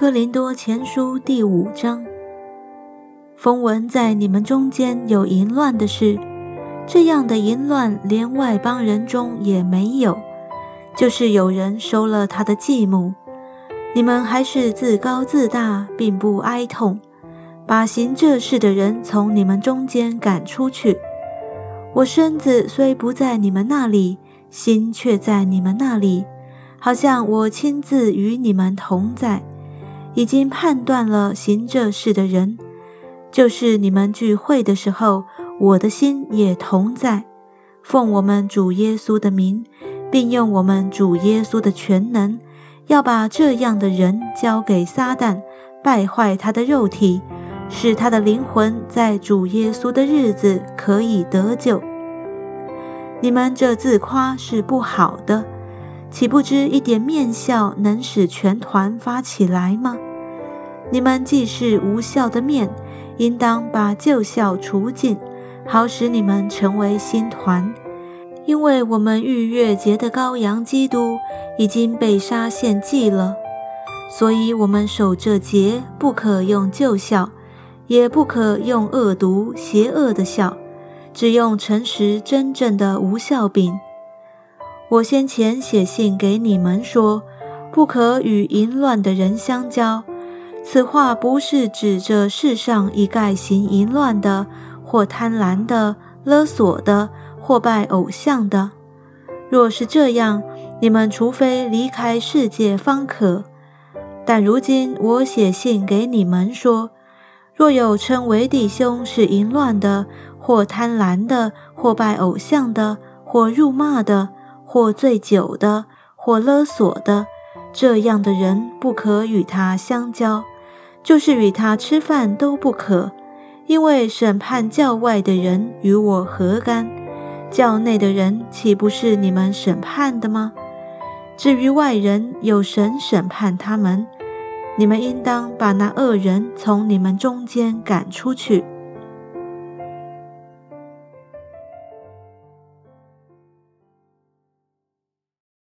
哥林多前书第五章。风闻在你们中间有淫乱的事，这样的淫乱连外邦人中也没有，就是有人收了他的继母。你们还是自高自大，并不哀痛，把行这事的人从你们中间赶出去。我身子虽不在你们那里，心却在你们那里，好像我亲自与你们同在。已经判断了行这事的人，就是你们聚会的时候，我的心也同在。奉我们主耶稣的名，并用我们主耶稣的全能，要把这样的人交给撒旦，败坏他的肉体，使他的灵魂在主耶稣的日子可以得救。你们这自夸是不好的，岂不知一点面笑能使全团发起来吗？你们既是无效的面，应当把旧效除尽，好使你们成为新团。因为我们逾越节的羔羊基督已经被杀献祭了，所以我们守这节，不可用旧效，也不可用恶毒邪恶的笑，只用诚实真正的无效饼。我先前写信给你们说，不可与淫乱的人相交。此话不是指着世上一概行淫乱的，或贪婪的、勒索的，或拜偶像的。若是这样，你们除非离开世界方可。但如今我写信给你们说，若有称为弟兄是淫乱的，或贪婪的，或拜偶像的，或辱骂的，或醉酒的，或勒索的，这样的人不可与他相交。就是与他吃饭都不可，因为审判教外的人与我何干？教内的人岂不是你们审判的吗？至于外人，有神审判他们。你们应当把那恶人从你们中间赶出去。